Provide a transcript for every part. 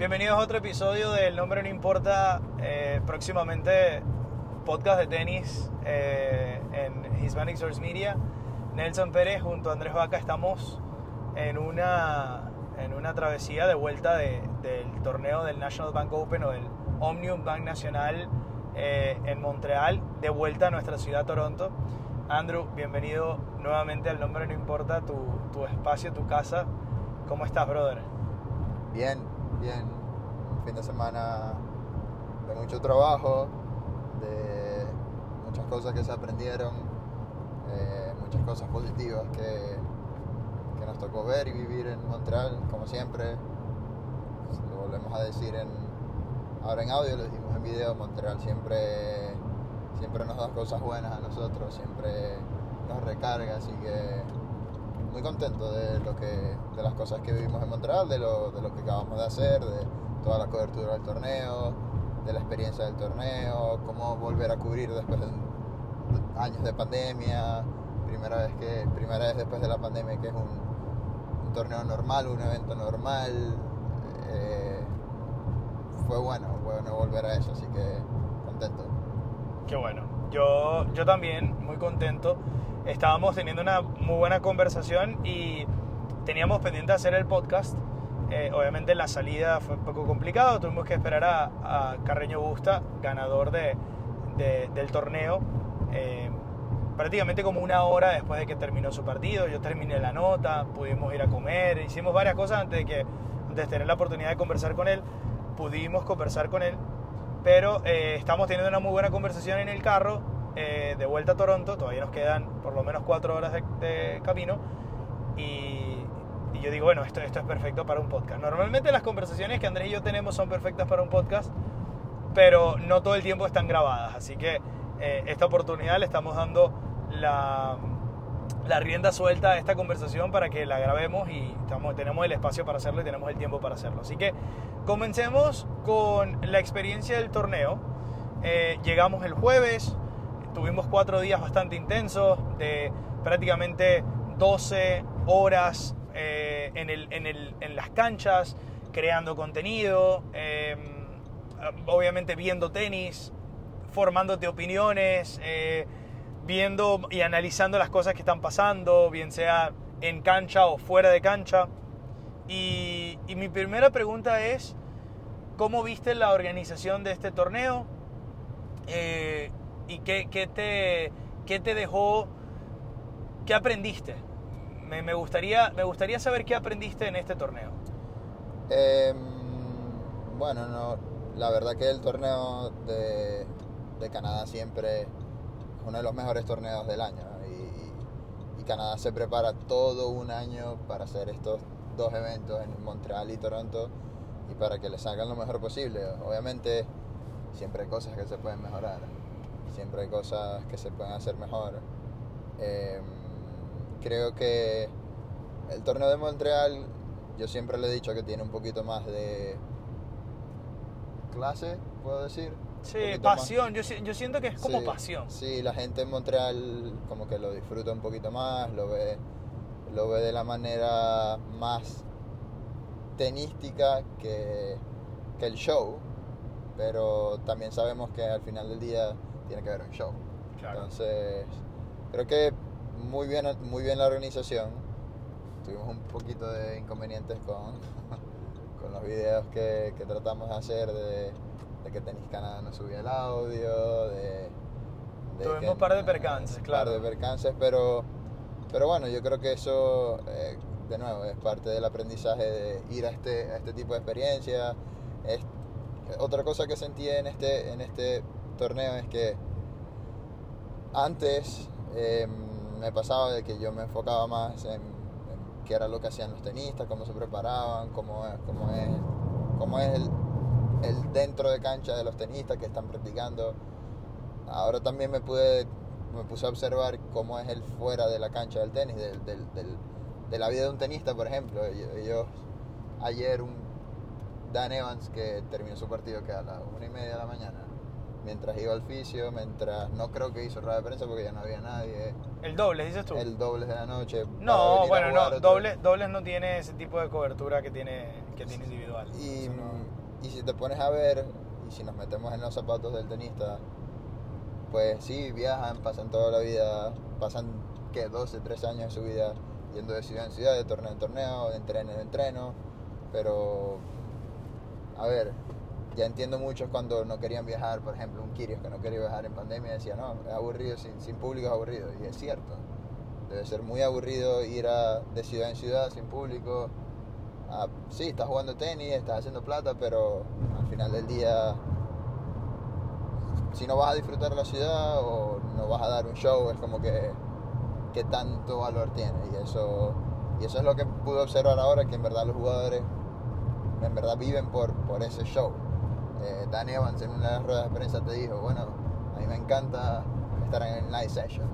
Bienvenidos a otro episodio del Nombre No Importa. eh, próximamente podcast de tenis eh, en Hispanic Source Media. Nelson Pérez junto a Andrés Vaca estamos en una, en una travesía de vuelta de- del torneo del National Bank Open o del Omnium Bank Nacional eh, en Montreal, de vuelta a nuestra ciudad Toronto. Andrew, bienvenido nuevamente al Nombre No Importa, tu, tu espacio, tu casa. ¿Cómo estás, brother? Bien, bien. Un fin de semana de mucho trabajo, de muchas cosas que se aprendieron, eh, muchas cosas positivas que, que nos tocó ver y vivir en Montreal, como siempre. Lo volvemos a decir en, ahora en audio, lo dijimos en video, Montreal siempre, siempre nos da cosas buenas a nosotros, siempre nos recarga, así que muy contento de lo que de las cosas que vivimos en Montreal, de lo, de lo que acabamos de hacer, de toda la cobertura del torneo, de la experiencia del torneo, cómo volver a cubrir después de años de pandemia, primera vez que primera vez después de la pandemia que es un, torneo normal, un evento normal. eh, fue bueno, bueno volver a eso, así que contento. Qué bueno. Yo, yo también, muy contento. Estábamos teniendo una muy buena conversación y teníamos pendiente hacer el podcast. Eh, obviamente la salida fue un poco complicado, tuvimos que esperar a, a Carreño Busta, ganador de, de- del torneo, eh, prácticamente como una hora después de que terminó su partido. Yo terminé la nota, pudimos ir a comer, hicimos varias cosas antes de, que, antes de tener la oportunidad de conversar con él. Pudimos conversar con él pero eh, estamos teniendo una muy buena conversación en el carro eh, de vuelta a Toronto. Todavía nos quedan por lo menos cuatro horas de, camino. Y, y yo digo, bueno, esto, esto es perfecto para un podcast. Normalmente las conversaciones que Andrés y yo tenemos son perfectas para un podcast, pero no todo el tiempo están grabadas. Así que eh, esta oportunidad le estamos dando la, la rienda suelta a esta conversación para que la grabemos y estamos, tenemos el espacio para hacerlo y tenemos el tiempo para hacerlo. Así que comencemos con la experiencia del torneo. Eh, llegamos el jueves, tuvimos cuatro días bastante intensos, de prácticamente 12 horas eh, en, el- en el- en las canchas, creando contenido, eh, obviamente viendo tenis, formándote opiniones, eh, viendo y analizando las cosas que están pasando, bien sea en cancha o fuera de cancha. Y, y mi primera pregunta es, ¿cómo viste la organización de este torneo? Eh, ¿Y qué, qué te, qué te dejó, qué aprendiste? Me, me gustaría, me gustaría saber qué aprendiste en este torneo. Em, bueno, no, la verdad que el torneo de, de Canadá siempre es uno de los mejores torneos del año. ¿no? Y, y Canadá se prepara todo un año para hacer estos dos eventos en Montreal y Toronto y para que le salgan lo mejor posible. Obviamente siempre hay cosas que se pueden mejorar, siempre hay cosas que se pueden hacer mejor. Em, creo que el torneo de Montreal, yo siempre le he dicho que tiene un poquito más de clase, puedo decir. Sí, pasión, yo, si- yo siento que es como Sí, pasión. Sí, la gente en Montreal como que lo disfruta un poquito más, lo ve, lo ve de la manera más tenística que, que el show, pero también sabemos que al final del día tiene que haber un show. Claro. Entonces, creo que muy bien, muy bien la organización. Tuvimos un poquito de inconvenientes con, con los videos que, que tratamos de hacer, de, de que Tenis Canadá no subía el audio, de... de Tuvimos que- un par de percances, un claro. par de percances, pero, pero bueno, yo creo que eso, eh, de nuevo, es parte del aprendizaje de ir a este, a este tipo de experiencia. Es, otra cosa que sentí en este, en este torneo es que antes eh, me pasaba de que yo me enfocaba más en, qué era lo que hacían los tenistas, cómo se preparaban, cómo es, cómo es, cómo es el, dentro de cancha de los tenistas que están practicando. Ahora también me pude me puse a observar cómo es el fuera de la cancha del tenis, de la vida de un tenista, por ejemplo. Ellos- ayer un Dan Evans que terminó su partido que a las una y media de la mañana, mientras iba al fisio, mientras no creo que hizo rueda de prensa porque ya no había nadie. El doble, dices tú. El doble de la noche. no, bueno, no, doble, dobles no tiene ese tipo de cobertura que tiene, que tiene individual. Y, no- y si te pones a ver, y si nos metemos en los zapatos del tenista, pues sí, viajan, pasan toda la vida, pasan, ¿qué? 12, 13 años de su vida yendo de ciudad en ciudad, de torneo en torneo, de entreno en entreno, pero, a ver, ya entiendo muchos cuando no querían viajar, por ejemplo, un Kirios que no quería viajar en pandemia decía, no, es aburrido, sin, sin público es aburrido, y es cierto, debe ser muy aburrido ir de ciudad en ciudad sin público, Ah, sí, estás jugando tenis, estás haciendo plata, pero al final del día, si no vas a disfrutar la ciudad o no vas a dar un show, es como que, que tanto valor tiene. Y eso, y eso es lo que pude observar ahora, que en verdad los jugadores en verdad viven por, por ese show. Eh, Evans en una de las ruedas de prensa te dijo, bueno, a mí me encanta estar en el night session,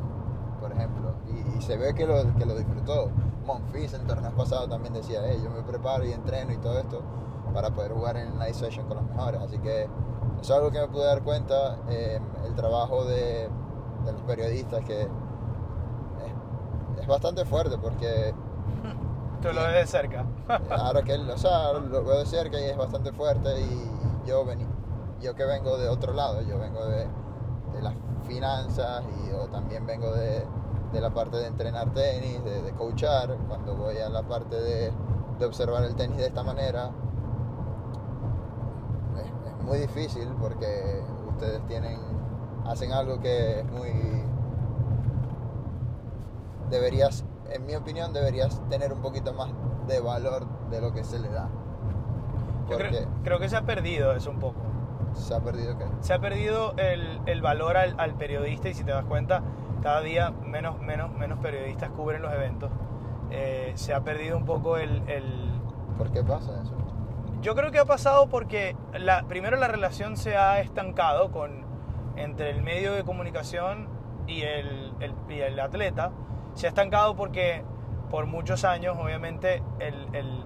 por ejemplo, y, y se ve que lo, que lo disfrutó. Monfils en torneos pasados también decía, hey, yo me preparo y entreno y todo esto para poder jugar en el night session con los mejores, así que eso es algo que me pude dar cuenta, eh, el trabajo de, de los periodistas que es, es bastante fuerte porque Tú lo ves de cerca. Ahora que él, o sea, lo veo de cerca y es bastante fuerte y yo vení, yo que vengo de otro lado, yo vengo de, de las finanzas y también vengo de, de la parte de entrenar tenis, de, de coachar, cuando voy a la parte de, de observar el tenis de esta manera, es, es muy difícil porque ustedes tienen, hacen algo que es muy, deberías, en mi opinión, deberías tener un poquito más de valor de lo que se le da. Yo creo, creo que se ha perdido eso un poco. se ha perdido que Se ha perdido el, el valor al, al periodista y si te das cuenta, cada día menos, menos, menos periodistas cubren los eventos. Eh, se ha perdido un poco el, el- ¿Por qué pasa eso? Yo creo que ha pasado porque la, primero la relación se ha estancado con, entre el medio de comunicación y el, el- y el atleta. Se ha estancado porque por muchos años, obviamente, el- el-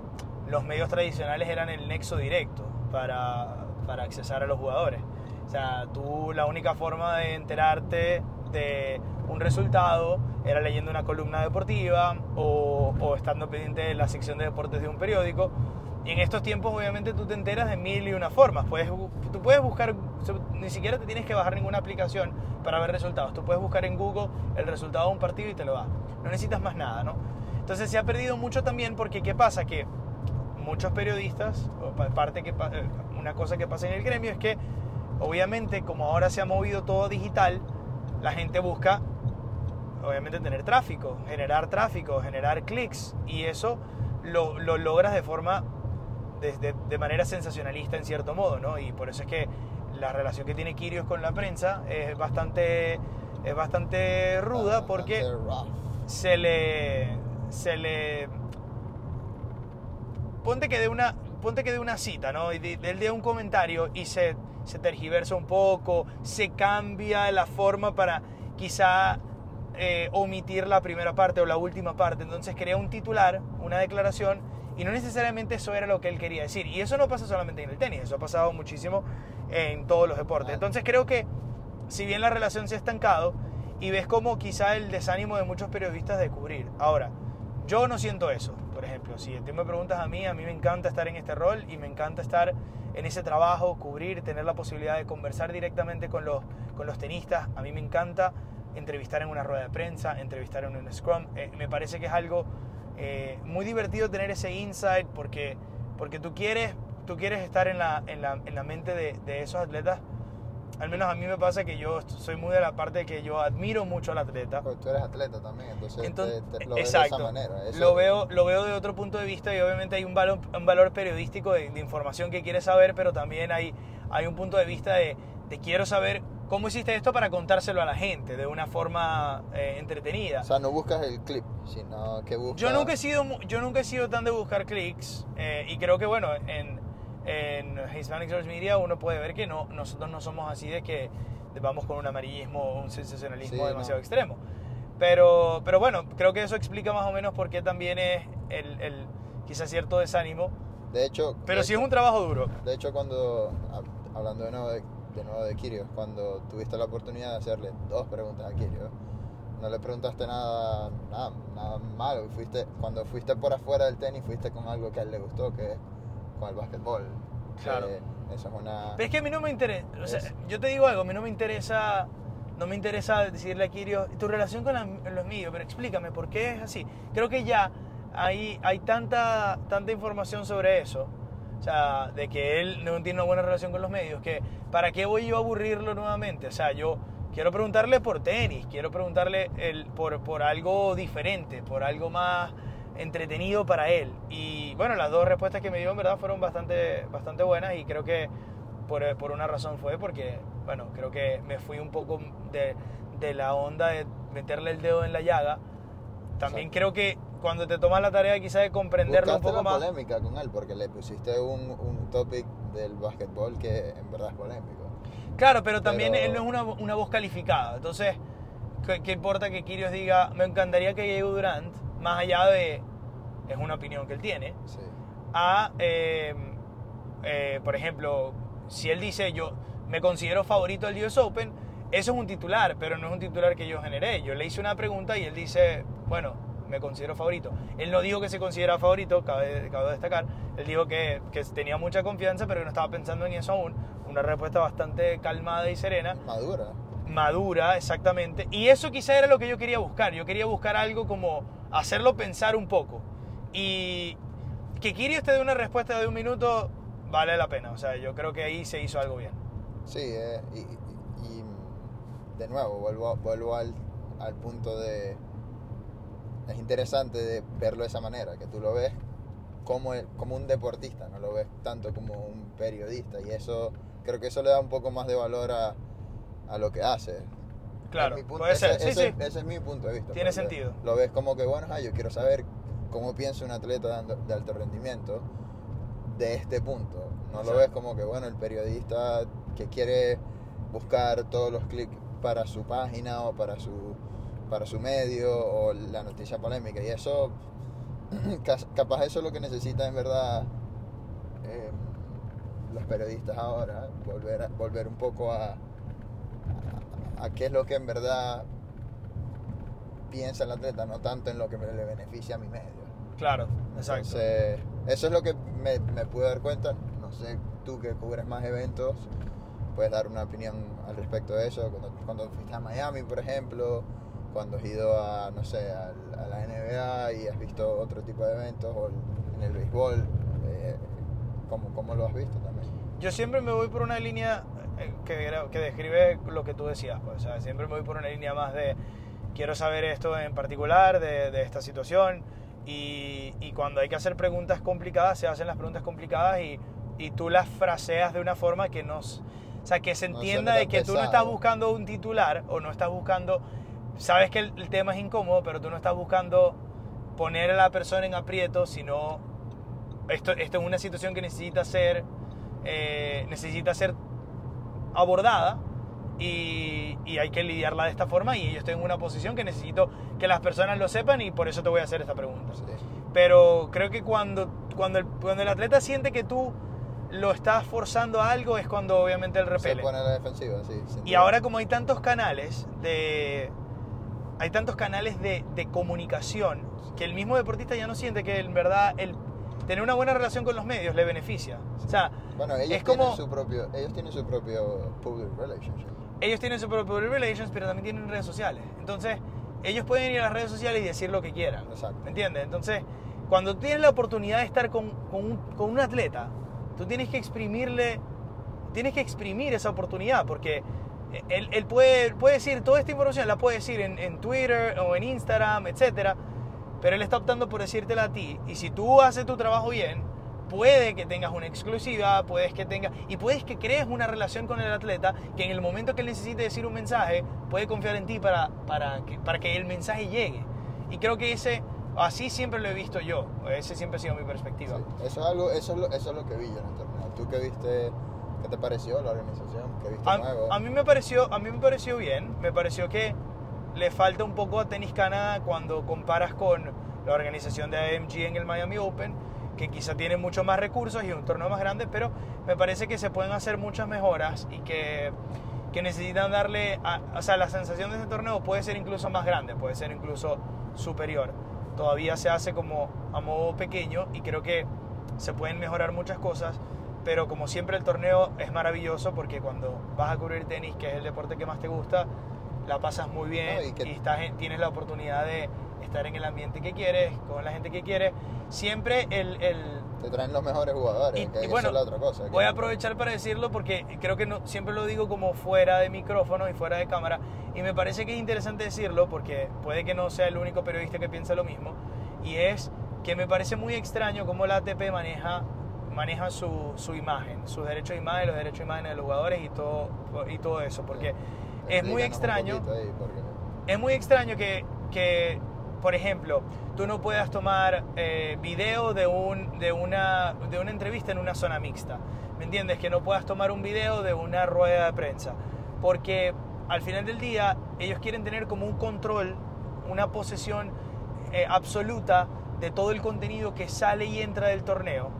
los medios tradicionales eran el nexo directo para, para accesar a los jugadores. O sea, tú la única forma de enterarte de un resultado era leyendo una columna deportiva o, o estando pendiente de la sección de deportes de un periódico. Y en estos tiempos, obviamente, tú te enteras de mil y una formas. Puedes, tú puedes buscar, ni siquiera te tienes que bajar ninguna aplicación para ver resultados. Tú puedes buscar en Google el resultado de un partido y te lo da. No necesitas más nada, ¿no? Entonces se ha perdido mucho también porque, ¿qué pasa? Que muchos periodistas, o parte que, eh, una cosa que pasa en el gremio es que, obviamente, como ahora se ha movido todo digital, la gente busca, obviamente, tener tráfico, generar tráfico, generar clics, y eso lo, lo logras de forma, de, de- de manera sensacionalista en cierto modo, ¿no? Y por eso es que la relación que tiene Kirios con la prensa es bastante, es bastante ruda porque se le se le ponte que de una ponte que de una cita no y de, de- él de un comentario y se se tergiversa un poco se cambia la forma para quizá eh, omitir la primera parte o la última parte. Entonces crea un titular una declaración y no necesariamente eso era lo que él quería decir. Y eso no pasa solamente en el tenis eso ha pasado muchísimo en todos los deportes. Entonces creo que si bien la relación se ha estancado y ves como quizá el desánimo de muchos periodistas de cubrir. Ahora, yo no siento eso, por ejemplo, si tú me preguntas a mí, a mí me encanta estar en este rol y me encanta estar en ese trabajo, cubrir, tener la posibilidad de conversar directamente con los, con los tenistas, a mí me encanta entrevistar en una rueda de prensa, entrevistar en un scrum, Eh, me parece que es algo eh, muy divertido tener ese insight porque, porque tú, quieres, tú quieres estar en la, en la, en la mente de, de esos atletas al menos a mí me pasa que yo soy muy de la parte de que yo admiro mucho al atleta. Porque tú eres atleta también, entonces, Entonces, te- te- lo ves exacto. de esa manera. Eso- lo, veo, lo veo de otro punto de vista y obviamente hay un valor, un valor periodístico de, de información que quieres saber, pero también hay, hay un punto de vista de, de quiero saber cómo hiciste esto para contárselo a la gente de una forma eh, entretenida. O sea, no buscas el clip, sino que buscas... Yo nunca he sido, yo nunca he sido tan de buscar clics eh, y creo que bueno, en, en Hispanic Source Media uno puede ver que no, nosotros no somos así de que vamos con un amarillismo o un sensacionalismo Sí, demasiado no. extremo. Pero, pero bueno, creo que eso explica más o menos por qué también es el, el quizás cierto desánimo. De hecho... Pero de sí es hecho- un trabajo duro. De hecho, cuando, hab- hablando de nuevo de, de nuevo de Kirios, cuando tuviste la oportunidad de hacerle dos preguntas a Kirios, no le preguntaste nada, nada, nada malo. Fuiste, cuando fuiste por afuera del tenis, fuiste con algo que a él le gustó, que es con el básquetbol. Claro. Eh, eso es una... Pero es que a mí no me interesa, o sea, Es- yo te digo algo, a mí no me interesa, no me interesa decirle a Kirio, tu relación con la- los medios, pero explícame, ¿por qué es así? Creo que ya hay, hay tanta, tanta información sobre eso, o sea, de que él no tiene una buena relación con los medios, que ¿para qué voy yo a aburrirlo nuevamente? O sea, yo quiero preguntarle por tenis, quiero preguntarle el, por, por algo diferente, por algo más entretenido para él. Y bueno, las dos respuestas que me dio en verdad fueron bastante, bastante buenas y creo que por, por una razón fue porque, bueno, creo que me fui un poco de, de la onda de meterle el dedo en la llaga. También creo que cuando te tomas la tarea quizá de comprenderlo un poco la más... polémica con él, porque le pusiste un, un topic del básquetbol que en verdad es polémico. Claro, pero también Pero- él no es una, una voz calificada. Entonces, ¿qué, qué importa que Kirios diga, me encantaría que llegue Durant, más allá de, es una opinión que él tiene, Sí. a, eh, eh, por ejemplo, si él dice, yo me considero favorito del US Open, eso es un titular, pero no es un titular que yo generé. Yo le hice una pregunta y él dice, bueno, me considero favorito. Él no dijo que se considera favorito, cabe, cabe destacar. Él dijo que, que tenía mucha confianza, pero que no estaba pensando en eso aún. Una respuesta bastante calmada y serena Madura. madura, exactamente. Y eso quizá era lo que yo quería buscar. Yo quería buscar algo como hacerlo pensar un poco. Y que Kirios te dé una respuesta de un minuto vale la pena. O sea, yo creo que ahí se hizo algo bien. Sí, eh, y, y- de nuevo, vuelvo, vuelvo al, al punto de... Es interesante de verlo de esa manera, que tú lo ves como, el- como un deportista, no lo ves tanto como un periodista. Y eso, creo que eso le da un poco más de valor a, a lo que hace. Claro, Es mi punto- puede ser. ese, Sí, ese- sí. ese es mi punto de vista. Tiene porque sentido. Lo ves como que, bueno, ah, yo quiero saber cómo piensa un atleta de, alto rendimiento de este punto. No lo ves como que, bueno, el periodista que quiere buscar todos los clics para su página o para su, para su medio o la noticia polémica. Y eso, capaz eso es lo que necesitan en verdad eh, los periodistas ahora, volver, a- volver un poco a, a, a qué es lo que en verdad piensa el atleta, no tanto en lo que me- le beneficia a mi medio. Claro, exacto. Entonces, eso es lo que me, me pude dar cuenta. No sé, tú que cubres más eventos, puedes dar una opinión al respecto de eso. Cuando, cuando fuiste a Miami, por ejemplo, cuando has ido a, no sé, a, a la NBA y has visto otro tipo de eventos, o en el béisbol, eh, ¿cómo, ¿cómo lo has visto también? Yo siempre me voy por una línea eh, que, que describe lo que tú decías. Pues, o sea, siempre me voy por una línea más de quiero saber esto en particular, de, de esta situación. Y, y cuando hay que hacer preguntas complicadas, se hacen las preguntas complicadas y, y tú las fraseas de una forma que nos... O sea, que se No entienda suene de que tú no pesado. estás buscando un titular o no estás buscando... Sabes que el, el tema es incómodo, pero tú no estás buscando poner a la persona en aprieto, sino esto, esto es una situación que necesita ser, eh, necesita ser abordada y, y hay que lidiarla de esta forma y yo estoy en una posición que necesito que las personas lo sepan y por eso te voy a hacer esta pregunta. Sí. Pero creo que cuando, cuando, el, cuando el atleta siente que tú lo estás forzando a algo es cuando obviamente Se repele. pone a la defensiva, sí. Y ahora como hay tantos canales de... Hay tantos canales de, de comunicación que el mismo deportista ya no siente que en verdad el tener una buena relación con los medios le beneficia. O sea, Bueno, ellos, es como- su propio, ellos tienen su propio public relationship. Ellos tienen su propio relations, pero también tienen redes sociales. Entonces, ellos pueden ir a las redes sociales y decir lo que quieran. Exacto. ¿Me entiendes? Entonces, cuando tienes la oportunidad de estar con, con un, con un atleta, tú tienes que exprimirle, tienes que exprimir esa oportunidad, porque él, él puede, puede decir toda esta información, la puede decir en, en Twitter o en Instagram, etcétera, pero él está optando por decírtela a ti. Y si tú haces tu trabajo bien, puede que tengas una exclusiva, puedes que tengas y puedes que crees una relación con el atleta que en el momento que él necesite decir un mensaje, puede confiar en ti para, para, que, para que el mensaje llegue. Y creo que ese, así siempre lo he visto yo, ese siempre ha sido mi perspectiva. Sí, Eso es algo, eso es lo, eso es lo que vi yo en el. ¿Tú qué viste? ¿Qué te pareció la organización? ¿Qué viste A, nuevo? a mí me pareció, a mí me pareció bien, me pareció que le falta un poco a Tenis Canadá cuando comparas con la organización de AMG en el Miami Open, que quizá tiene mucho más recursos y un torneo más grande, pero me parece que se pueden hacer muchas mejoras y que, que necesitan darle, a- o sea, la sensación de este torneo puede ser incluso más grande, puede ser incluso superior. Todavía se hace como a modo pequeño y creo que se pueden mejorar muchas cosas, pero como siempre el torneo es maravilloso porque cuando vas a cubrir tenis, que es el deporte que más te gusta, la pasas muy bien No, y, estás tienes la oportunidad de estar en el ambiente que quieres, con la gente que quieres. Siempre el, el- Te traen los mejores jugadores, Y- que y bueno, es la otra cosa. que- Voy a aprovechar para decirlo porque creo que no, siempre lo digo como fuera de micrófono y fuera de cámara. Y me parece que es interesante decirlo porque puede que no sea el único periodista que piensa lo mismo. Y es que me parece muy extraño cómo la ATP maneja, maneja su, su imagen, sus derechos de imagen, los derechos de imagen de los jugadores y todo, y todo eso. Porque es muy extraño porque- es muy extraño que, que, por ejemplo, tú no puedas tomar eh, video de, un, de, una, de una entrevista en una zona mixta. ¿Me entiendes? Que no puedas tomar un video de una rueda de prensa. Porque al final del día ellos quieren tener como un control, una posesión eh, absoluta de todo el contenido que sale y entra del torneo.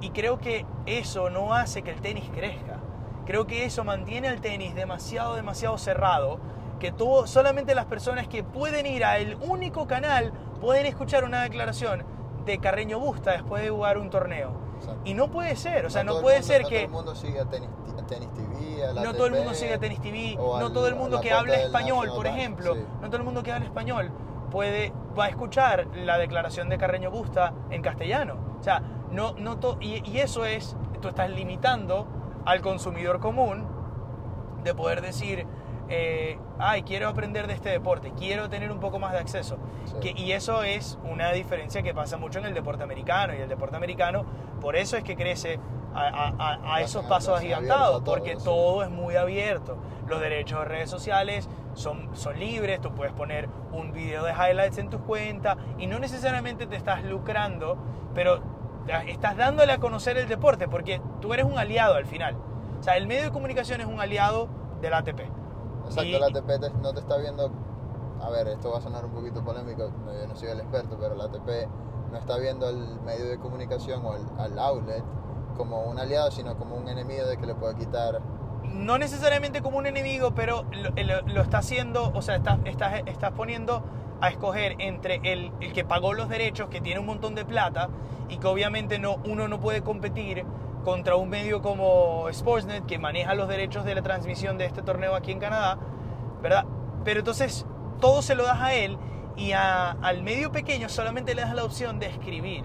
Y creo que eso no hace que el tenis crezca. Creo que eso mantiene al tenis demasiado, demasiado cerrado. Que todo, solamente las personas que pueden ir al único canal pueden escuchar una declaración de Carreño Busta después de jugar un torneo. Exacto. Y no puede ser, o sea, no, el puede mundo- ser no que todo el mundo sigue a Tenis, a tenis TV, a la no todo el mundo sigue a Tenis TV, no al- todo el a mundo que habla español, National por ejemplo, sí. no todo el mundo que habla español puede va a escuchar la declaración de Carreño Busta en castellano. O sea, no, no to- y, y eso es, tú estás limitando al consumidor común de poder decir, eh, ay, quiero aprender de este deporte, quiero tener un poco más de acceso. Sí. Que- y eso es una diferencia que pasa mucho en el deporte americano. Y el deporte americano, por eso es que crece a, a- a- esos pasos agigantados, porque todo es muy abierto. Los derechos de redes sociales son, son libres, tú puedes poner un video de highlights en tu cuenta y no necesariamente te estás lucrando, pero estás dándole a conocer el deporte, porque tú eres un aliado al final. O sea, el medio de comunicación es un aliado del ATP. Exacto, Y- la ATP no te está viendo. A ver, esto va a sonar un poquito polémico, no, yo no soy el experto, pero la ATP no está viendo al medio de comunicación o al, al outlet como un aliado, sino como un enemigo de que le puede quitar. no necesariamente como un enemigo, pero lo, lo- lo está haciendo, o sea, estás, estás, estás poniendo a escoger entre el, el que pagó los derechos, que tiene un montón de plata, y que obviamente no, uno no puede competir contra un medio como Sportsnet, que maneja los derechos de la transmisión de este torneo aquí en Canadá, ¿verdad? Pero entonces todo se lo das a él y a- al medio pequeño solamente le das la opción de escribir.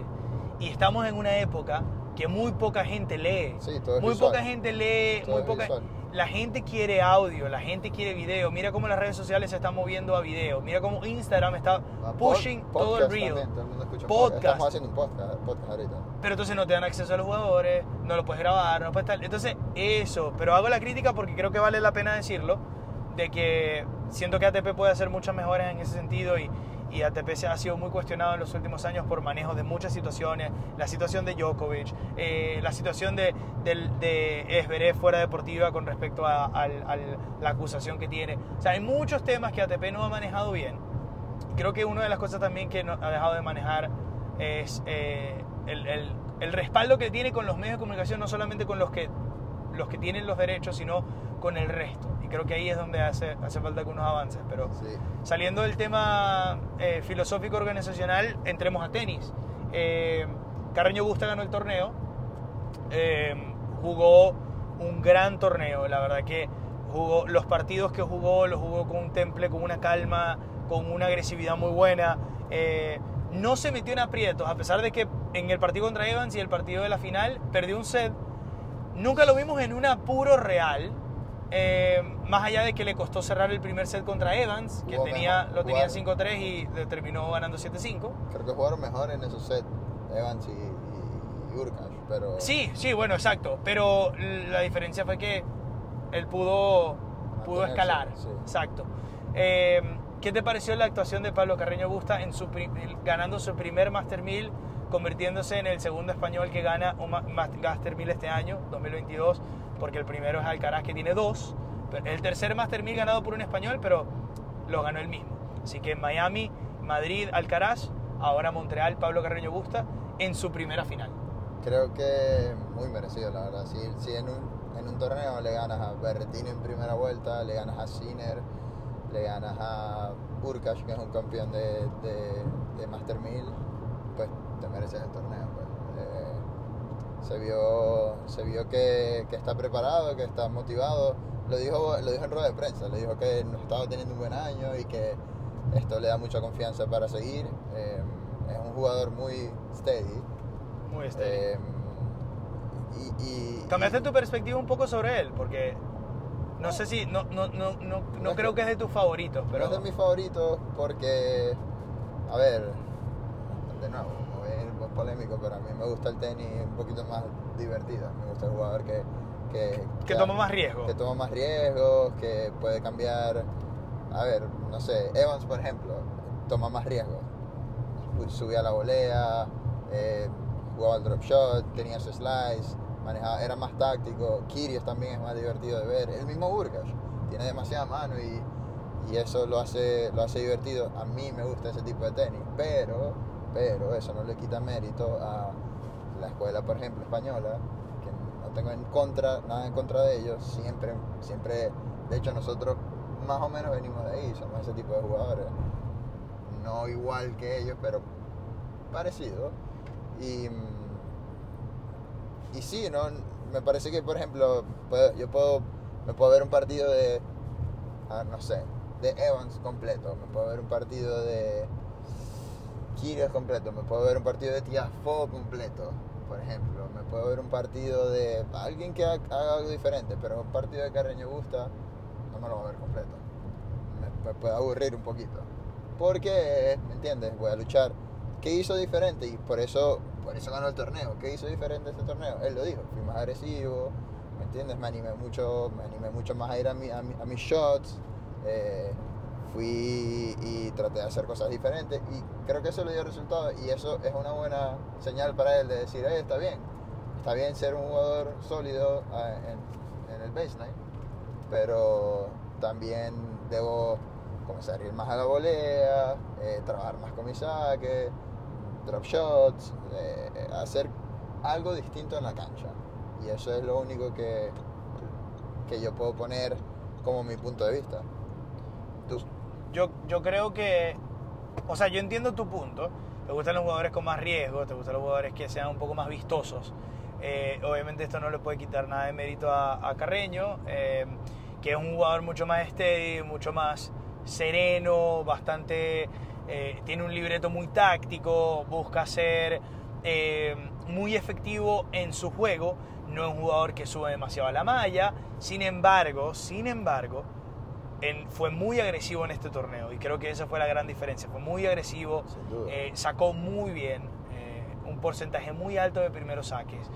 Y estamos en una época que muy poca gente lee. Sí, todo es muy visual. poca gente lee, Todo muy poca visual. La gente quiere audio, la gente quiere video. Mira cómo las redes sociales se están moviendo a video. Mira cómo Instagram está Ah, pushing pod- todo el reel. también, todo el mundo escucha Podcast. Estamos haciendo un podcast, podcast ahorita. Pero entonces no te dan acceso a los jugadores, no lo puedes grabar, no puedes tal. Entonces, eso. Pero hago la crítica porque creo que vale la pena decirlo. De que siento que ATP puede hacer muchas mejoras en ese sentido y, y ATP se ha sido muy cuestionado en los últimos años por manejo de muchas situaciones. La situación de Djokovic, eh, la situación de, del- de Esberé fuera deportiva con respecto a, la acusación que tiene. O sea, hay muchos temas que ATP no ha manejado bien. Creo que una de las cosas también que no ha dejado de manejar es eh, el, respaldo que tiene con los medios de comunicación, no solamente con los que tienen los derechos, sino con el resto. Y creo que ahí es donde hace, hace falta algunos avances. Pero Sí. saliendo del tema eh, filosófico organizacional, entremos a tenis. Eh, Carreño Busta ganó el torneo, eh, jugó un gran torneo, la verdad que jugó los partidos que jugó, los jugó con un temple, con una calma, con una agresividad muy buena. Eh, no se metió en aprietos, a pesar de que en el partido contra Evans y el partido de la final perdió un set. Nunca lo vimos en un apuro real. Eh, más allá de que le costó cerrar el primer set contra Evans, que Jugó tenía, mejor, lo tenía jugaron. 5-3 y terminó ganando 7-5. Creo que jugaron mejor en esos sets Evans y, y, y Urkash, pero. Sí, sí, bueno, exacto. Pero la diferencia fue que él pudo, pudo escalar. sí. Exacto. Eh, ¿Qué te pareció la actuación de Pablo Carreño Busta en su, ganando su primer Master 1000, convirtiéndose en el segundo español que gana un ma- ma- Master 1000 este año, 2022? Porque el primero es Alcaraz, que tiene dos. El tercer Master 1000 ganado por un español, pero lo ganó él mismo. Así que Miami, Madrid, Alcaraz, ahora Montreal, Pablo Carreño Busta, en su primera final. creo que muy merecido, la verdad. Si, si en, un, en un torneo le ganas a Berretini en primera vuelta, le ganas a Sinner, le ganas a Urkash, que es un campeón de, de Master 1000, pues te mereces el torneo. pues. Se vio, se vio que, que está preparado, que está motivado. Lo dijo, lo dijo en rueda de prensa, le dijo que no estaba teniendo un buen año y que esto le da mucha confianza para seguir. Eh, es un jugador muy steady. Muy este. Eh, y, y- Cambiaste y- tu perspectiva un poco sobre él, porque no sé si, no, no, no, no, no creo que- es de tus favoritos, No pero... es de mis favoritos porque, a ver, de nuevo, polémico, pero a mí me gusta el tenis un poquito más divertido. Me gusta el jugador que... Que, Que toma más riesgo. Que toma más riesgos, que puede cambiar... A ver, no sé, Evans, por ejemplo, toma más riesgos. Su- Subía la volea, eh, jugaba el drop shot, tenía su slice, manejaba, era más táctico. Kyrgios también es más divertido de ver. El mismo Urkash tiene demasiada mano y, y eso lo hace, lo hace divertido. A mí me gusta ese tipo de tenis, pero, pero eso no le quita mérito a la escuela, por ejemplo, española, que no tengo en contra, nada en contra de ellos. Siempre, siempre, de hecho nosotros más o menos venimos de ahí, somos ese tipo de jugadores. No igual que ellos, pero parecido. Y, mm, y sí, ¿no? me parece que, por ejemplo, yo puedo, me puedo ver un partido de, ah, no sé, de Evans completo, me puedo ver un partido de Kyrgios completo, me puedo ver un partido de Tiafoe completo, por ejemplo, me puedo ver un partido de alguien que ha- haga algo diferente, pero un partido de Carreño Busta no me lo voy a ver completo, me, me puede aburrir un poquito, porque, ¿me entiendes? Voy a luchar. ¿Qué hizo diferente? Y por eso, por eso ganó el torneo. ¿Qué hizo diferente este torneo? Él lo dijo, fui más agresivo, ¿me entiendes? Me animé mucho, me animé mucho más a ir a, mi- a, mi- a mis shots, eh, fui y traté de hacer cosas diferentes y creo que eso le dio resultado y eso es una buena señal para él de decir, "Eh, está bien, está bien ser un jugador sólido ah, en, el baseline, pero también debo comenzar a ir más a la volea, eh, trabajar más con mi saque, drop shots, eh, hacer algo distinto en la cancha. Y eso es lo único que, que yo puedo poner como mi punto de vista. Yo, yo creo que, o sea, yo entiendo tu punto. Te gustan los jugadores con más riesgo, te gustan los jugadores que sean un poco más vistosos. Eh, obviamente esto no le puede quitar nada de mérito a, Carreño, eh, que es un jugador mucho más steady, mucho más sereno, bastante... eh, tiene un libreto muy táctico, busca ser muy efectivo en su juego. No es un jugador que sube demasiado a la malla. Sin embargo, sin embargo, en- fue muy agresivo en este torneo y creo que esa fue la gran diferencia. Fue muy agresivo, eh, sacó muy bien, eh, un porcentaje muy alto de primeros saques.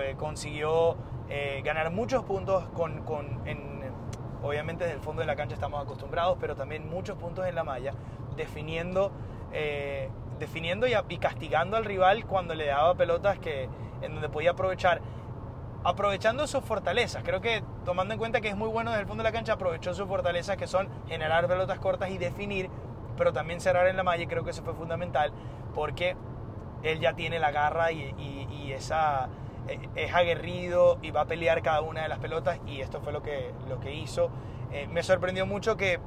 Eh, consiguió eh, ganar muchos puntos con, con- en- obviamente desde el fondo de la cancha estamos acostumbrados, pero también muchos puntos en la malla, definiendo, definiendo y, y castigando al rival cuando le daba pelotas que, en donde podía aprovechar aprovechando sus fortalezas. Creo que tomando en cuenta que es muy bueno desde el fondo de la cancha, aprovechó sus fortalezas que son generar pelotas cortas y definir, pero también cerrar en la malla. Creo que eso fue fundamental porque él ya tiene la garra y, y- esa eh, es aguerrido y va a pelear cada una de las pelotas y esto fue lo que, lo que hizo. Eh, me sorprendió mucho que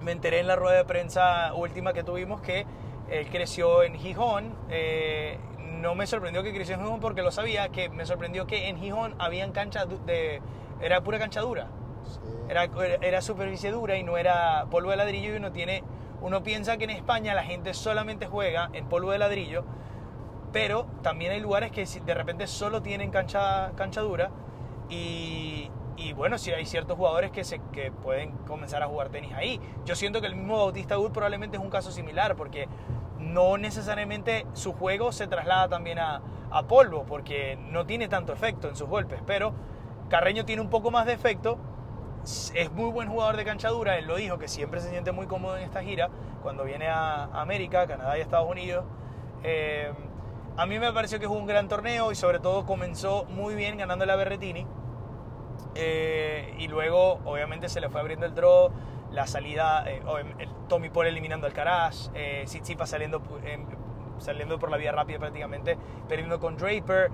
me enteré en la rueda de prensa última que tuvimos que él creció en Gijón. eh, no me sorprendió que creció en Gijón porque lo sabía, que me sorprendió que en Gijón habían canchas de... Era pura cancha dura. Sí. Era, era superficie dura y no era polvo de ladrillo y uno tiene... Uno piensa que en España la gente solamente juega en polvo de ladrillo, pero también hay lugares que si- de repente solo tienen cancha, cancha dura y, y bueno, sí hay ciertos jugadores que, se, que pueden comenzar a jugar tenis ahí. Yo siento que el mismo Bautista Wood probablemente es un caso similar porque no necesariamente su juego se traslada también a, a polvo porque no tiene tanto efecto en sus golpes, pero Carreño tiene un poco más de efecto. Es muy buen jugador de cancha dura, él lo dijo que siempre se siente muy cómodo en esta gira cuando viene a América, Canadá y Estados Unidos. Eh, a mí me pareció que es un gran torneo y sobre todo comenzó muy bien ganando la Berretini. Eh, y luego, obviamente, se le fue abriendo el draw, la salida, eh, el Tommy Paul eliminando al Alcaraz, eh, saliendo saliendo por la vía rápida prácticamente, perdiendo con Draper.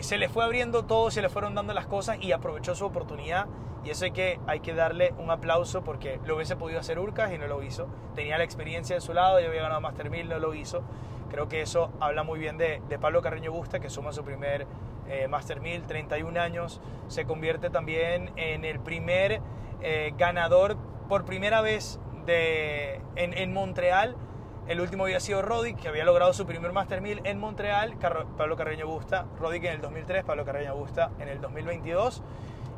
Se le fue abriendo todo, se le fueron dando las cosas y aprovechó su oportunidad. Y eso hay que, hay que darle un aplauso porque lo hubiese podido hacer Urcas y no lo hizo. Tenía la experiencia de su lado, ya había ganado Master 1000, no lo hizo. Creo que eso habla muy bien de, de Pablo Carreño Busta, que suma su primer eh, Master 1000, 31 años. Se convierte también en el primer eh, ganador por primera vez de, en, en Montreal el último había sido Roddick, que había logrado su primer Master 1000 en Montreal. Pablo Carreño Busta, Roddick en el 2003, Pablo Carreño Busta en el 2022.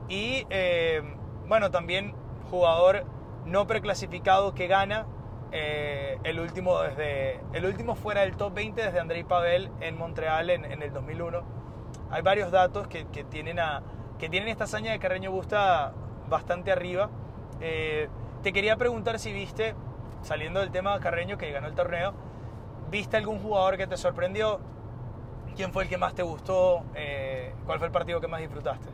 Y eh, bueno, también jugador no preclasificado que gana. Eh, el, último desde, el último fuera del top 20 desde Andrei Pavel en Montreal en, en el 2001. Hay varios datos que, que, tienen a, que tienen esta hazaña de Carreño Busta bastante arriba. Eh, te quería preguntar si viste saliendo del tema Carreño que ganó el torneo, ¿viste algún jugador que te sorprendió? ¿Quién fue el que más te gustó? Eh, ¿Cuál fue el partido que más disfrutaste?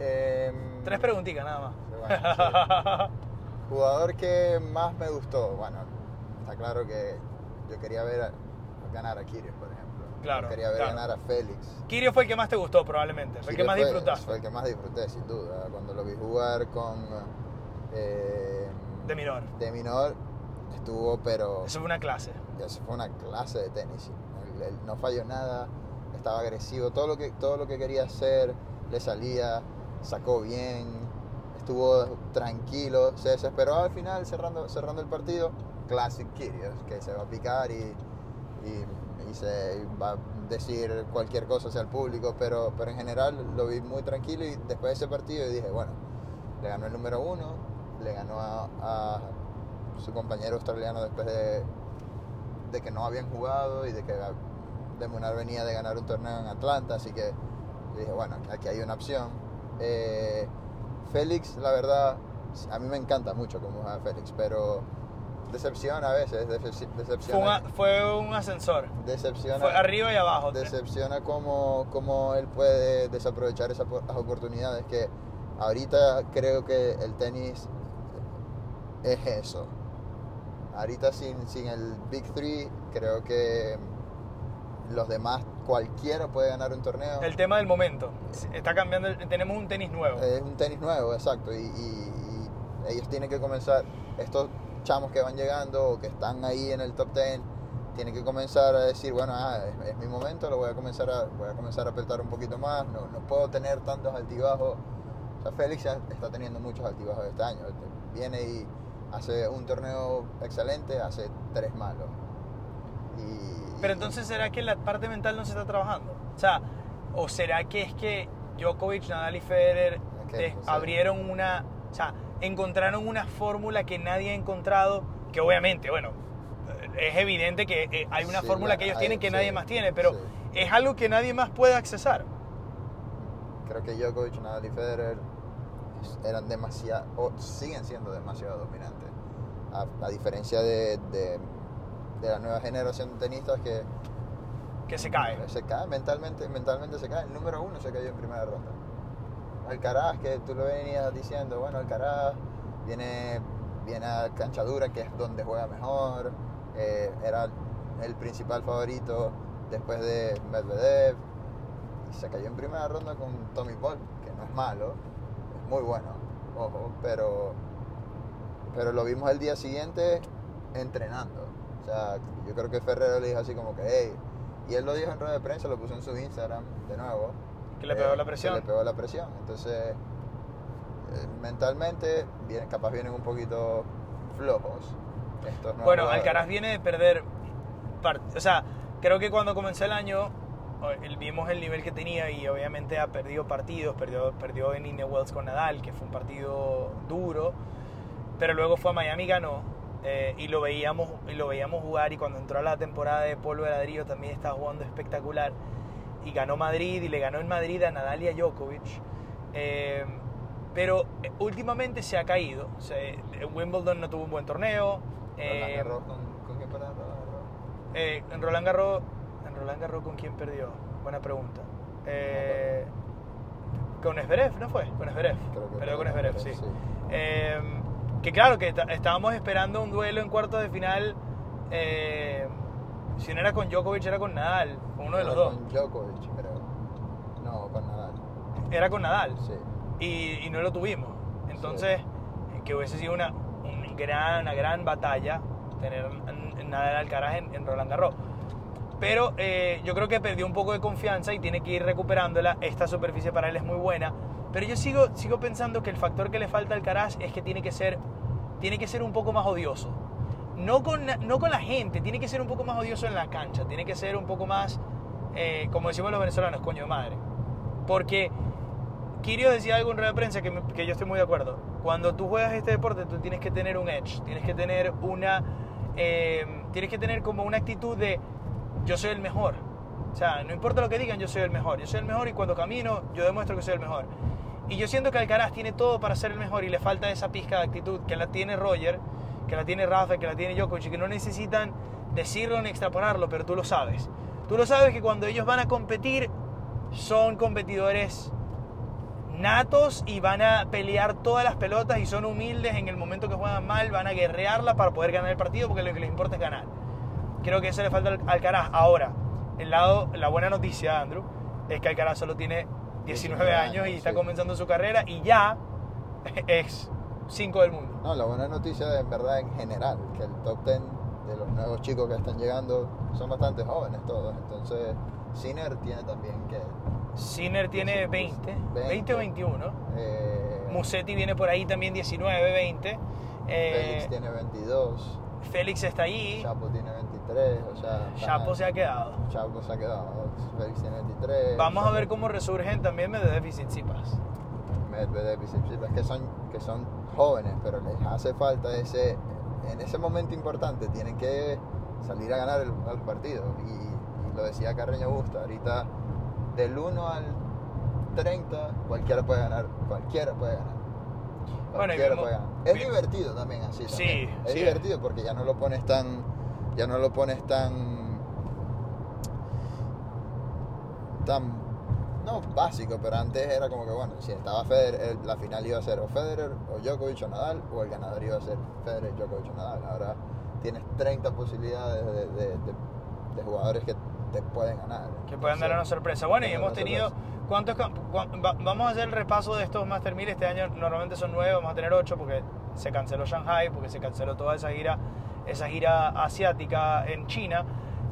Eh, Tres preguntitas nada más. Bueno, sí. Jugador que más me gustó, bueno, está claro que yo quería ver a, ganar a Kirios, por ejemplo. Claro. Yo quería ver claro. ganar a Félix. Kirios fue el que más te gustó probablemente, fue el que más disfrutaste. Fue el que más disfruté, sin duda. Cuando lo vi jugar con eh, De Minor. de Minor, estuvo, pero Eso fue una clase. eso fue una clase de tenis. Él- él no falló nada, estaba agresivo, todo lo que, todo lo que quería hacer le salía, sacó bien, estuvo tranquilo, se desesperó al final cerrando, cerrando el partido. Classic Kyrgios, que se va a picar y, y, y se y va a decir cualquier cosa hacia el público, pero, pero en general lo vi muy tranquilo y después de ese partido dije, bueno, le ganó el número uno, le ganó a, a su compañero australiano después de, de que no habían jugado y de que Demunar venía de ganar un torneo en Atlanta, así que dije, bueno, aquí hay una opción. Eh, Félix, la verdad, a mí me encanta mucho cómo juega Félix, pero decepciona a veces, decep- Fue, decepciona, una- fue un ascensor. decepciona, Fue arriba y abajo. decepciona cómo, cómo él puede desaprovechar esas oportunidades que ahorita creo que el tenis es eso. Ahorita sin, sin el Big Three creo que los demás, cualquiera puede ganar un torneo. El tema del momento. Está cambiando. el- tenemos un tenis nuevo. Es un tenis nuevo, exacto. Y, y- y ellos tienen que comenzar, estos chamos que van llegando o que están ahí en el top 10, tienen que comenzar a decir, bueno, ah, es, es mi momento, lo voy a comenzar a, voy a comenzar a apretar un poquito más, no, no puedo tener tantos altibajos. O sea, Félix ya está teniendo muchos altibajos este año. Viene y hace un torneo excelente, hace tres malos. Y, Pero entonces, ¿será que la parte mental no se está trabajando? O sea, ¿o será que es que Djokovic, Nadal y Federer sé. abrieron una... O sea, encontraron una fórmula que nadie ha encontrado, que obviamente, bueno, es evidente que eh, hay una Sí, fórmula la- que ellos hay- tienen que sí, nadie más tiene, pero sí. es algo que nadie más puede accesar. creo que Djokovic, Nadal y Federer eran demasiado, o siguen siendo demasiado dominantes. A, a diferencia de, de, de la nueva generación de tenistas que Que se cae. se cae mentalmente, mentalmente se cae. El número uno se cayó en primera ronda. Alcaraz, que tú lo venías diciendo, bueno, Alcaraz viene, viene a cancha dura, que es donde juega mejor. eh, era el principal favorito después de Medvedev. Y se cayó en primera ronda con Tommy Paul, que no es malo, muy bueno, ojo, pero, pero lo vimos el día siguiente entrenando. O sea, yo creo que Ferrero le dijo así como que, hey, y él lo dijo en rueda de prensa, lo puso en su Instagram de nuevo. Que le pegó eh, la presión. Que le pegó la presión. Entonces, eh, mentalmente, vienen, capaz vienen un poquito flojos. Estos Bueno. Alcaraz viene de perder. O sea, creo que cuando comenzó el año, vimos el nivel que tenía y obviamente ha perdido partidos. Perdió, perdió en Indian Wells con Nadal, que fue un partido duro. Pero luego fue a Miami y ganó. eh, y, lo veíamos, y lo veíamos jugar. Y cuando entró a la temporada de polvo de ladrillo también estaba jugando espectacular. Y ganó Madrid y le ganó en Madrid a Nadal y a Djokovic. Eh, pero eh, últimamente se ha caído. O sea, eh, Wimbledon no tuvo un buen torneo. Roland eh, Garros, ¿con, ¿con quién perdió Roland Garros? eh, en Roland Garros, Roland Garros con quién perdió? Buena pregunta. Eh, con Zverev, ¿no fue? Con que Perdió con Zverev, sí. sí. Eh, que claro, que estábamos esperando un duelo en cuartos de final eh, Si no era con Djokovic, era con Nadal, uno de los Era dos. Con Djokovic, creo. No, con Nadal. Era con Nadal. Sí. y, y no lo tuvimos. Entonces, que hubiese sido una, un gran, una gran batalla tener Nadal Alcaraz en, en Roland Garros. Pero eh, yo creo que perdió un poco de confianza y tiene que ir recuperándola. Esta superficie para él es muy buena. Pero yo sigo, sigo pensando que el factor que le falta a Alcaraz es que tiene que ser, tiene que ser un poco más odioso. No con, no con la gente, tiene que ser un poco más odioso en la cancha. Tiene que ser un poco más, eh, como decimos los venezolanos, coño de madre. Porque Kirio decía algo en rueda de prensa que, que yo estoy muy de acuerdo. Cuando tú juegas este deporte, tú tienes que tener un edge, tienes que tener una, eh, tienes que tener como una actitud de yo soy el mejor. O sea, no importa lo que digan, yo soy el mejor. Yo soy el mejor y cuando camino, yo demuestro que soy el mejor. Y yo siento que Alcaraz tiene todo para ser el mejor y le falta esa pizca de actitud que la tiene Roger, que la tiene Rafa, que la tiene Djokovic que no necesitan decirlo ni extrapolarlo, pero tú lo sabes. Tú lo sabes que cuando ellos van a competir, son competidores natos y van a pelear todas las pelotas y son humildes en el momento que juegan mal, van a guerrearla para poder ganar el partido porque lo que les importa es ganar. Creo que eso le falta al Alcaraz. Ahora, el lado, la buena noticia, Andrew, es que Alcaraz solo tiene 19 19 años y años, está sí. comenzando su carrera y ya es 5 del mundo. No, la buena noticia en verdad en general, que el top 10 de los nuevos chicos que están llegando son bastante jóvenes todos. Entonces, Sinner tiene también que... Sinner tiene 20, 20 o 21. eh, Musetti viene por ahí también 19, 20. Eh, Félix tiene 22, Félix está ahí. Chapo tiene 23, o sea... Chapo se ha quedado. Chapo se ha quedado, Félix tiene 23. Vamos a ver cómo resurgen también Medvedev y Tsitsipas. Medvedev y Tsitsipas, que son, que son jóvenes, pero les hace falta ese, en ese momento importante, tienen que salir a ganar el, el partido. Y, y lo decía Carreño Busta, ahorita del 1 al 30 cualquiera puede ganar, cualquiera puede ganar. Bueno, y Cualquiera puede ganar. Es divertido también así. Sí, también. Es sí. divertido porque ya no lo pones tan, ya no lo pones tan, tan no básico, pero antes era como que, bueno, si estaba Federer, la final iba a ser o Federer, o Djokovic o Nadal, o el ganador iba a ser Federer, Djokovic o Nadal. Ahora tienes 30 posibilidades de, de- de- de jugadores que te pueden ganar. Que puedan dar una Entonces, sorpresa. Bueno, y pueden hemos tenido. sorpresa. ¿Cuántos va- Vamos a hacer el repaso de estos Master 1000. Este año normalmente son nueve, vamos a tener ocho porque se canceló Shanghai, porque se canceló toda esa gira, esa gira asiática en China.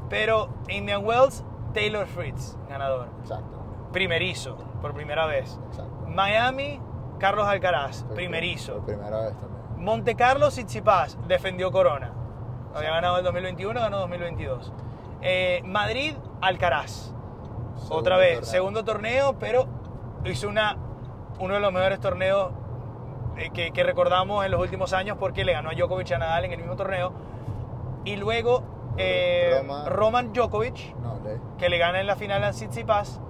Pero Indian Wells, Taylor Fritz, ganador. Exacto, Primerizo, por primera vez. exacto. Miami, Carlos Alcaraz, primerizo. Por primera vez también. Monte Carlo, Tsitsipas, defendió Corona. Había ganado el 2021, ganó 2022. Eh, Madrid, Alcaraz. Segundo Otra vez, torneo. segundo torneo, pero hizo una, uno de los mejores torneos eh, que, que recordamos en los últimos años porque le ganó a Djokovic y a Nadal en el mismo torneo. Y luego eh, Roma. Roman Djokovic, No, le, que le gana en la final a Tsitsipas.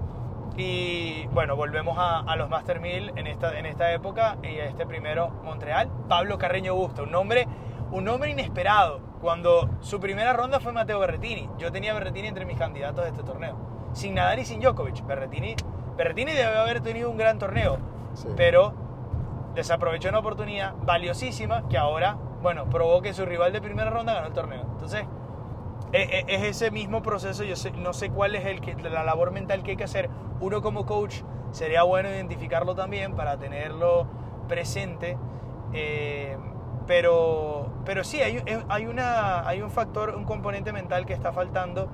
Y bueno, volvemos a, a los Master 1000 en esta, en esta época y a este primero Montreal. Pablo Carreño Busta, un nombre, un nombre inesperado. Cuando su primera ronda fue Mateo Berretini. Yo tenía a Berretini entre mis candidatos de este torneo. Sin Nadal y sin Djokovic. Berretini, Berretini debe haber tenido un gran torneo, sí. pero desaprovechó una oportunidad valiosísima que ahora, bueno, probó que su rival de primera ronda ganó el torneo. Entonces, e- e- es ese mismo proceso, yo sé- no sé cuál es el que, la labor mental que hay que hacer. Uno como coach sería bueno identificarlo también para tenerlo presente. eh, pero, pero sí, hay, eh, hay, una, hay un factor, un componente mental que está faltando.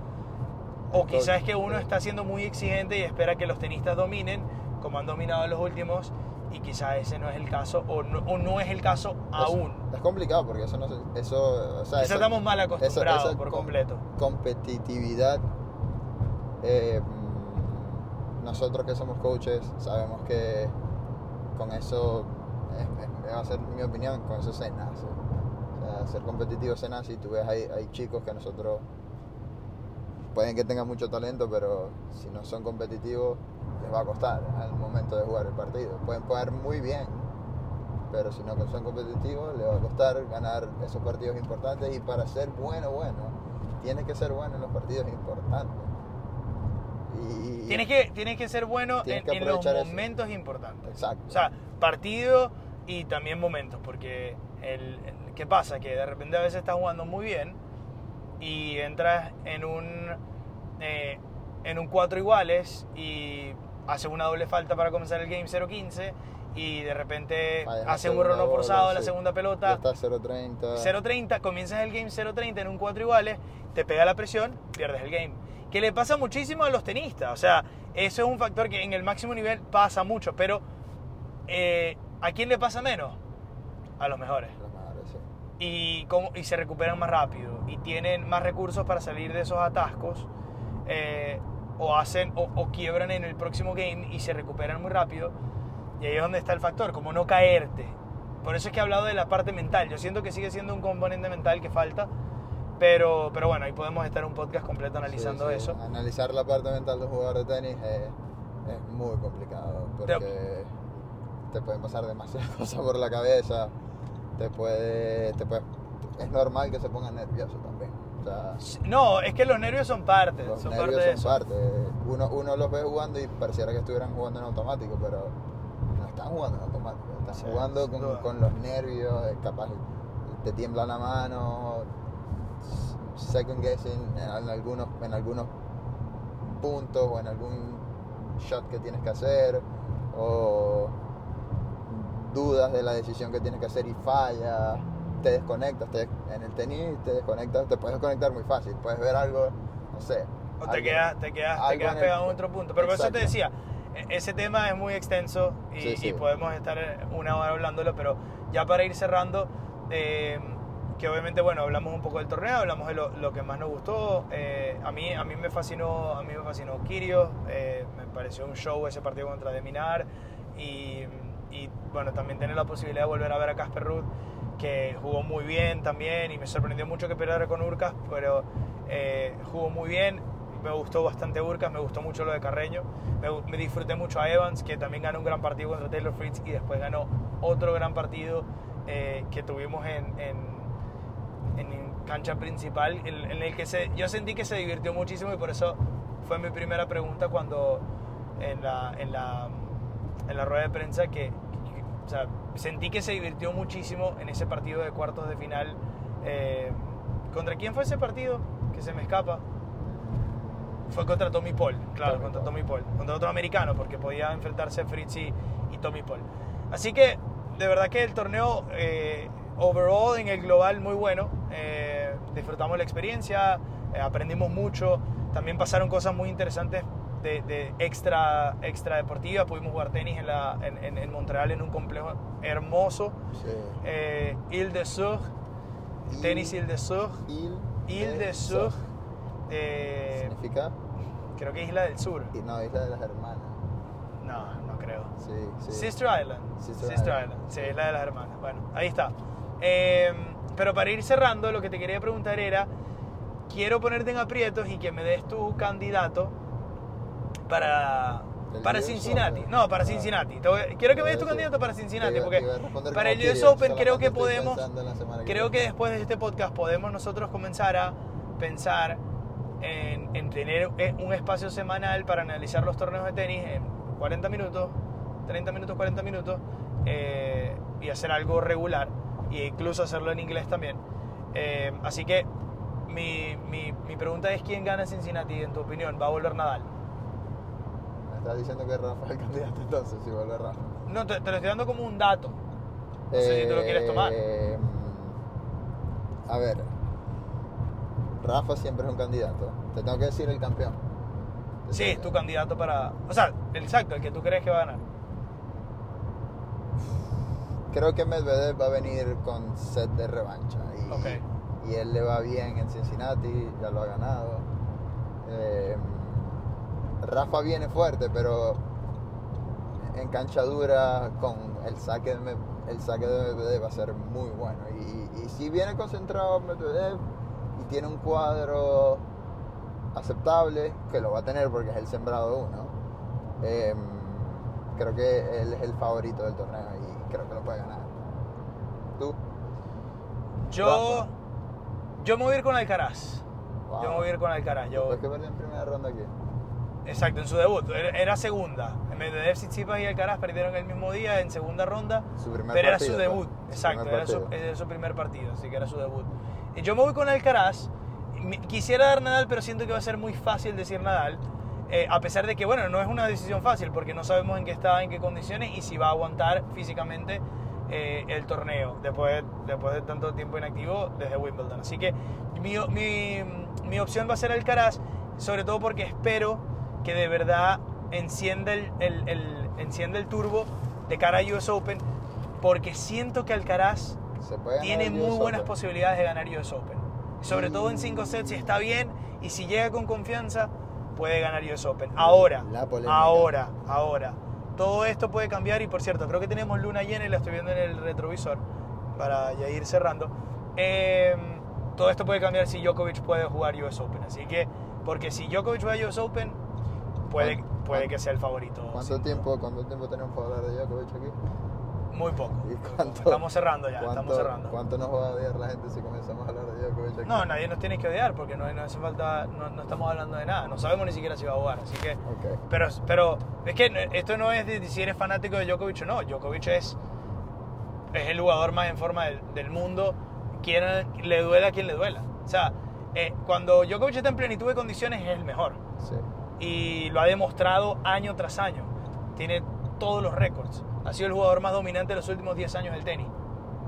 O quizás es que uno está siendo muy exigente y espera que los tenistas dominen, como han dominado los últimos, y quizás ese no es el caso, o no, o no es el caso aún. Es, es complicado porque eso no eso, o sea, esa- estamos mal acostumbrados esa por com- completo. competitividad eh, nosotros que somos coaches sabemos que con eso es- es- va a ser mi opinión con eso se nace o sea, ser competitivo se nace y tú ves hay, hay chicos que nosotros pueden que tengan mucho talento pero si no son competitivos les va a costar al momento de jugar el partido. Pueden jugar muy bien pero si no son competitivos les va a costar ganar esos partidos importantes. Y para ser bueno bueno tienes que ser bueno en los partidos importantes. Y Tienes que, tienes que ser bueno en, en los aprovechar eso. momentos importantes. exacto. O sea, partido y también momentos, porque el, el- ¿qué pasa? Que de repente a veces estás jugando muy bien y entras en un, eh, en un 4 iguales y hace una doble falta para comenzar el game 0-15 y de repente Fallas la hace un error no bola, forzado en la sí. segunda Ya pelota. está 0.30. 0-30, comienzas el game 0-30 en un 4 iguales, te pega la presión, pierdes el game. Que le pasa muchísimo a los tenistas. O sea, eso es un factor que en el máximo nivel pasa mucho, pero eh, ¿a quién le pasa menos? A los mejores. Los mejores, sí. Y, como, y se recuperan más rápido y tienen más recursos para salir de esos atascos. eh, o hacen o, o quiebran en el próximo game y se recuperan muy rápido. Y ahí es donde está el factor, como no caerte. Por eso es que he hablado de la parte mental. Yo siento que sigue siendo un componente mental que falta. Pero, pero bueno, ahí podemos estar un podcast completo analizando Sí, sí. eso. Analizar la parte mental de un jugador de tenis es, es muy complicado porque te pueden pasar demasiadas cosas por la cabeza. Te puede, te puede, es normal que se ponga nervioso también. O sea, No, es que los nervios son parte. los son nervios son parte. Uno, uno los ve jugando y pareciera que estuvieran jugando en automático, pero no están jugando en automático. Están Sí, jugando con, los nervios, capaz te tiembla la mano, second guessing en, en algunos, en algunos puntos o en algún shot que tienes que hacer, o dudas de la decisión que tienes que hacer y falla, te desconectas, te- en el tenis te desconectas, te puedes desconectar muy fácil, puedes ver algo, no sé. O te algo- quedas, te quedas, te quedas en el- pegado en otro punto. Pero por eso te decía, e- ese tema es muy extenso y, Sí, sí. y podemos estar una hora hablándolo, pero ya para ir cerrando, eh, que obviamente, bueno, hablamos un poco del torneo, hablamos de lo, lo que más nos gustó. eh, a, mí, a mí me fascinó, a mí me fascinó Kirios, eh, me pareció un show ese partido contra Deminar y, y, bueno, también tener la posibilidad de volver a ver a Casper Ruud que jugó muy bien también y me sorprendió mucho que perdiera con Urcas, pero eh, jugó muy bien. Me gustó bastante Urcas, me gustó mucho lo de Carreño. Me, me disfruté mucho a Evans, que también ganó un gran partido contra Taylor Fritz y después ganó otro gran partido eh, que tuvimos en, en, en cancha principal, en, en el que se, yo sentí que se divirtió muchísimo y por eso fue mi primera pregunta cuando en la, en la, en la rueda de prensa que, que- o sea, sentí que se divirtió muchísimo en ese partido de cuartos de final. eh, ¿Contra quién fue ese partido? Que se me escapa. Fue contra Tommy Paul, claro, Tommy contra Paul. Tommy Paul. Contra otro americano, porque podía enfrentarse Fritz y, y Tommy Paul. Así que, de verdad que el torneo, eh, overall, en el global, muy bueno. Eh, disfrutamos la experiencia, eh, aprendimos mucho. También pasaron cosas muy interesantes de, de extra, extra deportivas. Pudimos jugar tenis en, la, en, en- en Montreal en un complejo hermoso. Sí. Eh, Ile de Sur, Il- tenis Ile de Sur. Il, Ile de Sur, eh, Significa, creo que Isla del Sur. y no, Isla de las Hermanas. No, no creo. Sí, sí. Sister Island. Sister Sister, Island. Island. Sí, es la de las hermanas. Bueno, ahí está. Eh, pero para ir cerrando, lo que te quería preguntar era, quiero ponerte en aprietos y que me des tu candidato para, ¿El para Cincinnati. No, para Ah. Cincinnati. Voy- quiero que me des tu Sí. candidato para Cincinnati, iba- porque para el US Open creo que podemos, creo que después de este podcast podemos nosotros comenzar a pensar en, en tener eh, un espacio semanal para analizar los torneos de tenis en 40 minutos, 30 minutos, 40 minutos eh, y hacer algo regular e incluso hacerlo en inglés también. Eh, así que mi, mi, mi pregunta es quién gana Cincinnati en tu opinión, ¿va a volver Nadal? Estás diciendo que Rafa es el candidato entonces, si vuelve Rafa. No, te, te lo estoy dando como un dato. No sé si tú lo quieres tomar. Eh, A ver, Rafa siempre es un candidato. Te tengo que decir el campeón. Te Sí, es tu candidato para... O sea, exacto, el que tú crees que va a ganar. Creo que Medvedev va a venir con set de revancha. Y, Ok. y él le va bien en Cincinnati, ya lo ha ganado. Eh, Rafa viene fuerte, pero en cancha dura con el saque el saque de Medvedev va a ser muy bueno. Y, y si viene concentrado Medvedev y tiene un cuadro aceptable, que lo va a tener porque es el sembrado uno, eh, creo que él es el favorito del torneo y creo que lo puede ganar. ¿Tú? Yo, Rafa. yo me voy a ir con Alcaraz. Wow. Yo me voy a ir con Alcaraz. Yo, que perdió en primera ronda aquí. Exacto, en su debut. Era, era segunda. Medvedev, Tsitsipas y Alcaraz perdieron el mismo día en segunda ronda. Su primer pero era partido, su debut. Su Exacto, primer era su, era su primer partido. Así que era su debut. Yo me voy con Alcaraz quisiera dar Nadal, pero siento que va a ser muy fácil decir Nadal. eh, a pesar de que, bueno, no es una decisión fácil porque no sabemos en qué está, en qué condiciones y si va a aguantar físicamente eh, el torneo después, después de tanto tiempo inactivo desde Wimbledon. Así que mi, mi, mi opción va a ser Alcaraz, sobre todo porque espero que de verdad encienda el, el, el- encienda el turbo de cara a US Open porque siento que Alcaraz tiene muy US buenas Open. posibilidades de ganar US Open. Sobre todo en 5 sets, si está bien y si llega con confianza, puede ganar US Open. Ahora, ahora, ahora. Todo esto puede cambiar y por cierto, creo que tenemos luna llena y la estoy viendo en el retrovisor para ya ir cerrando. Eh, todo esto puede cambiar si Djokovic puede jugar US Open. Así que, porque si Djokovic va a US Open, puede, ¿Cuánto- puede que sea el favorito. ¿Cuánto tiempo, ¿Cuánto tiempo tenemos para hablar de Djokovic aquí? Muy poco. ¿Y cuánto- Estamos cerrando ya, ¿Cuánto, estamos cerrando. ¿Cuánto nos va a odiar la gente si comenzamos a hablar de Djokovic aquí? No, nadie nos tiene que odiar porque no, no hace falta, no, no estamos hablando de nada, no sabemos ni siquiera si va a jugar, así que... Ok. Pero, pero es que esto no es de si eres fanático de Djokovic o no, Djokovic es, es el jugador más en forma del, del mundo, quien le duela a quien le duela. O sea, eh, cuando Djokovic está en plenitud de condiciones es el mejor Sí. Y lo ha demostrado año tras año, tiene todos los récords, ha sido el jugador más dominante de los últimos 10 años del tenis.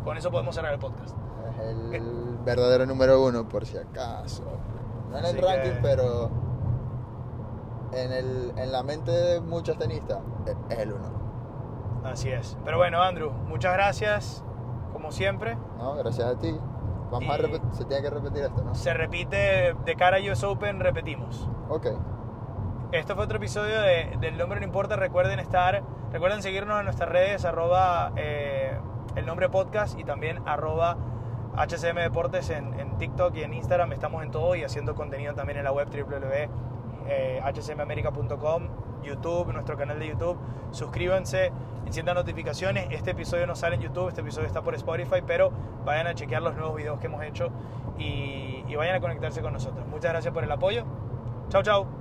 Con eso podemos cerrar el podcast. Es el verdadero número uno, por si acaso. No en el Así ranking, que- pero en, el, en la mente de muchos tenistas es- es el uno. Así es. Pero bueno, Andrew, muchas gracias, como siempre. ¿no? Gracias a ti. Vamos a Y- repetir, se tiene que repetir esto, ¿no? Se repite de cara a US Open, repetimos. Ok. Este fue otro episodio de Del Nombre No Importa. Recuerden estar, recuerden seguirnos en nuestras redes, arroba eh, el nombre podcast y también arroba HCM Deportes en, en TikTok y en Instagram. Estamos en todo y haciendo contenido también en la web www.hcmamerica.com, YouTube, nuestro canal de YouTube. Suscríbanse, enciendan notificaciones. Este episodio no sale en YouTube, este episodio está por Spotify, pero vayan a chequear los nuevos videos que hemos hecho y, y vayan a conectarse con nosotros. Muchas gracias por el apoyo. Chao, chao.